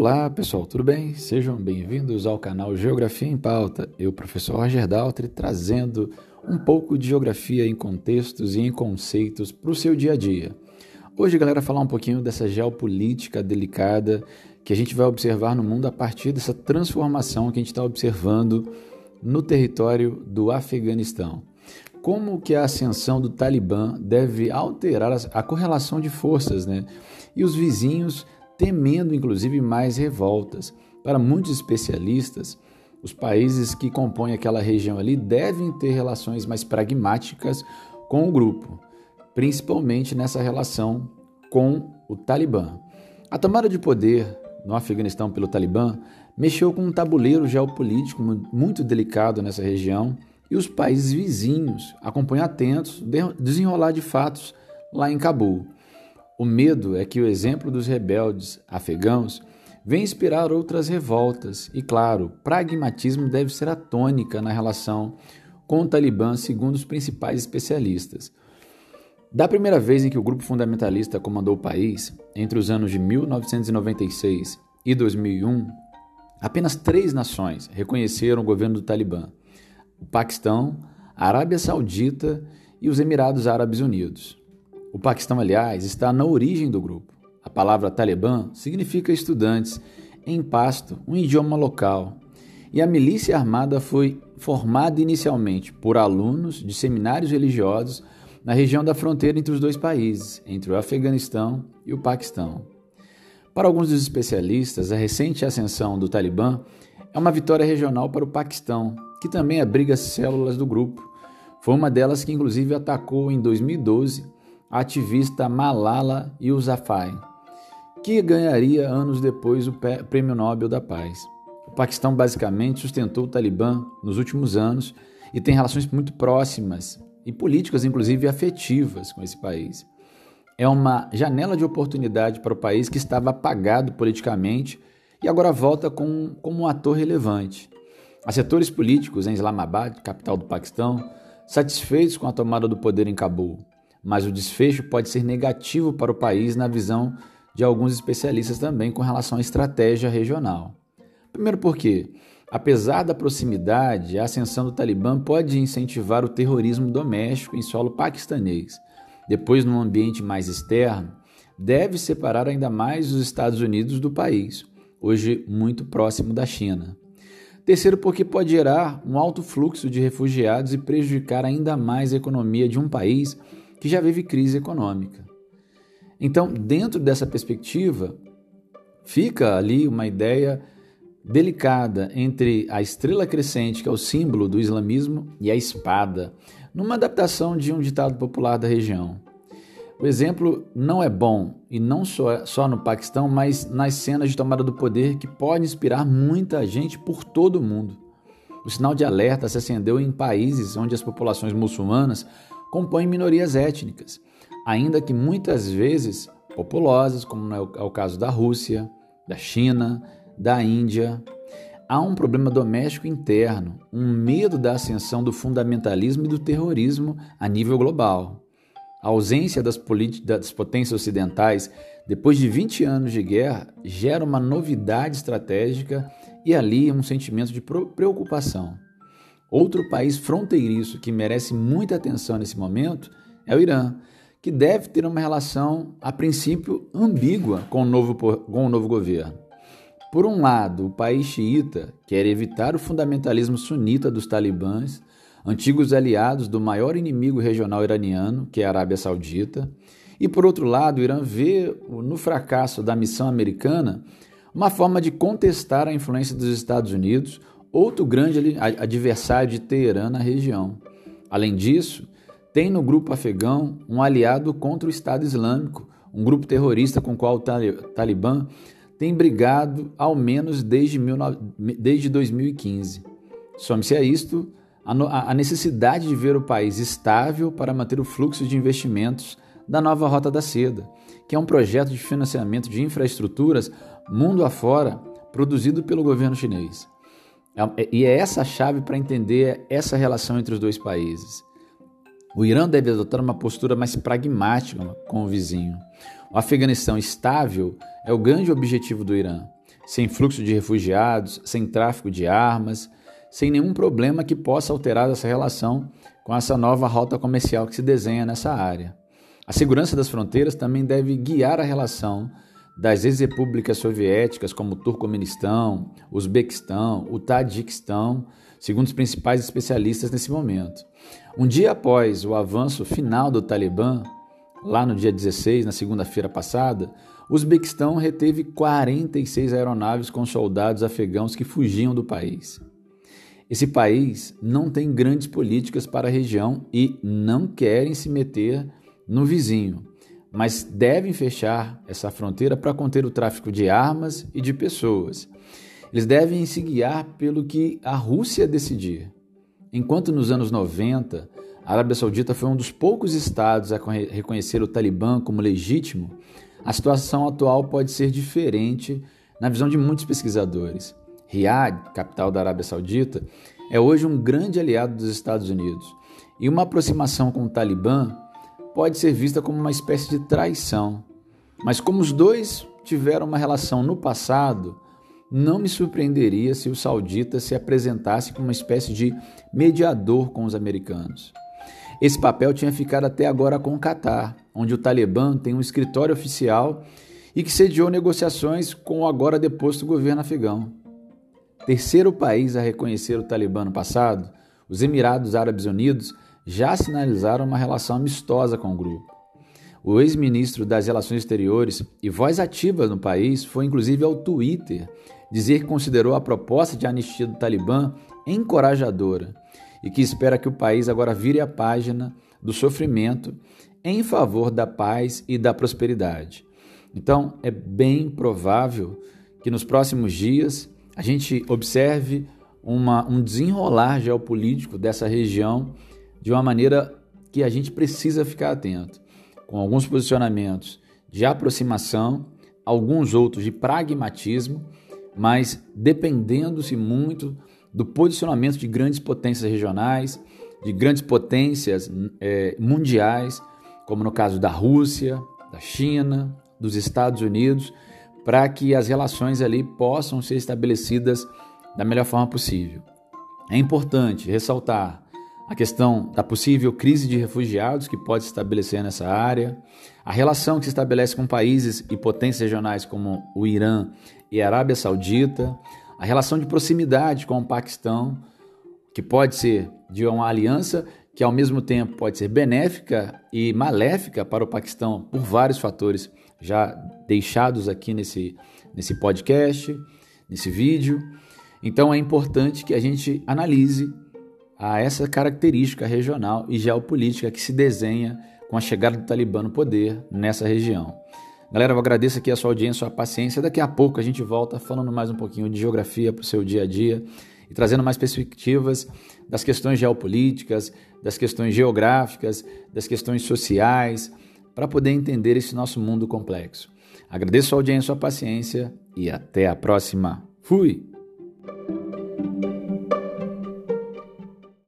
Olá pessoal, tudo bem? Sejam bem-vindos ao canal Geografia em Pauta. Eu, professor Roger Daltri, trazendo um pouco de geografia em contextos e em conceitos para o seu dia a dia. Hoje, galera, falar um pouquinho dessa geopolítica delicada que a gente vai observar no mundo a partir dessa transformação que a gente está observando no território do Afeganistão. Como que a ascensão do Talibã deve alterar a correlação de forças, né? E os vizinhos temendo inclusive mais revoltas. Para muitos especialistas, os países que compõem aquela região ali devem ter relações mais pragmáticas com o grupo, principalmente nessa relação com o Talibã. A tomada de poder no Afeganistão pelo Talibã mexeu com um tabuleiro geopolítico muito delicado nessa região e os países vizinhos acompanham atentos o desenrolar de fatos lá em Cabul. O medo é que o exemplo dos rebeldes afegãos venha inspirar outras revoltas, e claro, pragmatismo deve ser a tônica na relação com o Talibã, segundo os principais especialistas. Da primeira vez em que o grupo fundamentalista comandou o país, entre os anos de 1996 e 2001, apenas três nações reconheceram o governo do Talibã: o Paquistão, a Arábia Saudita e os Emirados Árabes Unidos. O Paquistão, aliás, está na origem do grupo. A palavra Talibã significa estudantes em pasto, um idioma local. E a milícia armada foi formada inicialmente por alunos de seminários religiosos na região da fronteira entre os dois países, entre o Afeganistão e o Paquistão. Para alguns dos especialistas, a recente ascensão do Talibã é uma vitória regional para o Paquistão, que também abriga células do grupo. Foi uma delas que, inclusive, atacou em 2012 a ativista Malala Yousafzai, que ganharia anos depois o Prêmio Nobel da Paz. O Paquistão basicamente sustentou o Talibã nos últimos anos e tem relações muito próximas e políticas, inclusive afetivas, com esse país. É uma janela de oportunidade para o país que estava apagado politicamente e agora volta com, como um ator relevante. Há setores políticos em Islamabad, capital do Paquistão, satisfeitos com a tomada do poder em Cabul mas o desfecho pode ser negativo para o país na visão de alguns especialistas também com relação à estratégia regional. Primeiro porque, apesar da proximidade, a ascensão do Talibã pode incentivar o terrorismo doméstico em solo paquistanês. Depois, num ambiente mais externo, deve separar ainda mais os Estados Unidos do país, hoje muito próximo da China. Terceiro, porque pode gerar um alto fluxo de refugiados e prejudicar ainda mais a economia de um país que já vive crise econômica. Então, dentro dessa perspectiva, fica ali uma ideia delicada entre a estrela crescente, que é o símbolo do islamismo, e a espada, numa adaptação de um ditado popular da região. O exemplo não é bom, e não só, só no Paquistão, mas nas cenas de tomada do poder que pode inspirar muita gente por todo o mundo. O sinal de alerta se acendeu em países onde as populações muçulmanas compõem minorias étnicas, ainda que muitas vezes populosas, como é o caso da Rússia, da China, da Índia. Há um problema doméstico interno, um medo da ascensão do fundamentalismo e do terrorismo a nível global. A ausência das, das potências ocidentais, depois de 20 anos de guerra, gera uma novidade estratégica e ali um sentimento de preocupação. Outro país fronteiriço que merece muita atenção nesse momento é o Irã, que deve ter uma relação, a princípio, ambígua com o novo, com o novo governo. Por um lado, o país xiita quer evitar o fundamentalismo sunita dos talibãs, antigos aliados do maior inimigo regional iraniano, que é a Arábia Saudita, e por outro lado, o Irã vê no fracasso da missão americana uma forma de contestar a influência dos Estados Unidos outro grande adversário de Teherã na região. Além disso, tem no grupo afegão um aliado contra o Estado Islâmico, um grupo terrorista com o qual o Talibã tem brigado ao menos desde, desde 2015. Some-se a isto a necessidade de ver o país estável para manter o fluxo de investimentos da nova Rota da Seda, que é um projeto de financiamento de infraestruturas mundo afora produzido pelo governo chinês. É, e é essa a chave para entender essa relação entre os dois países. O Irã deve adotar uma postura mais pragmática com o vizinho. O Afeganistão estável é o grande objetivo do Irã. sem fluxo de refugiados, sem tráfico de armas, sem nenhum problema que possa alterar essa relação com essa nova rota comercial que se desenha nessa área. A segurança das fronteiras também deve guiar a relação das ex-repúblicas soviéticas como Turcomenistão, Uzbequistão, o Tadiquistão, segundo os principais especialistas nesse momento. Um dia após o avanço final do Talibã, lá no dia 16, na segunda-feira passada, o Uzbequistão reteve 46 aeronaves com soldados afegãos que fugiam do país. Esse país não tem grandes políticas para a região e não querem se meter no vizinho, mas devem fechar essa fronteira para conter o tráfico de armas e de pessoas. Eles devem se guiar pelo que a Rússia decidir. Enquanto nos anos 90 a Arábia Saudita foi um dos poucos estados a reconhecer o Talibã como legítimo, a situação atual pode ser diferente na visão de muitos pesquisadores. Riad, capital da Arábia Saudita, é hoje um grande aliado dos Estados Unidos, e uma aproximação com o Talibã pode ser vista como uma espécie de traição. Mas como os dois tiveram uma relação no passado, não me surpreenderia se o saudita se apresentasse como uma espécie de mediador com os americanos. Esse papel tinha ficado até agora com o Catar, onde o Talibã tem um escritório oficial e que sediou negociações com o agora deposto governo afegão. Terceiro país a reconhecer o Talibã no passado, os Emirados Árabes Unidos já sinalizaram uma relação amistosa com o grupo. O ex-ministro das Relações Exteriores e voz ativa no país foi inclusive ao Twitter dizer que considerou a proposta de anistia do Talibã encorajadora e que espera que o país agora vire a página do sofrimento em favor da paz e da prosperidade. Então, é bem provável que nos próximos dias a gente observe uma, um desenrolar geopolítico dessa região de uma maneira que a gente precisa ficar atento, com alguns posicionamentos de aproximação, alguns outros de pragmatismo, mas dependendo-se muito do posicionamento de grandes potências regionais, de grandes potências é, mundiais, como no caso da Rússia, da China, dos Estados Unidos, para que as relações ali possam ser estabelecidas da melhor forma possível. É importante ressaltar a questão da possível crise de refugiados que pode se estabelecer nessa área, a relação que se estabelece com países e potências regionais como o Irã e a Arábia Saudita, a relação de proximidade com o Paquistão, que pode ser de uma aliança que ao mesmo tempo pode ser benéfica e maléfica para o Paquistão por vários fatores já deixados aqui nesse, nesse podcast, nesse vídeo. Então é importante que a gente analise a essa característica regional e geopolítica que se desenha com a chegada do Talibã no poder nessa região. Galera, eu agradeço aqui a sua audiência, a sua paciência. Daqui a pouco a gente volta falando mais um pouquinho de geografia para o seu dia a dia e trazendo mais perspectivas das questões geopolíticas, das questões geográficas, das questões sociais, para poder entender esse nosso mundo complexo. Agradeço a audiência, a sua paciência e até a próxima. Fui!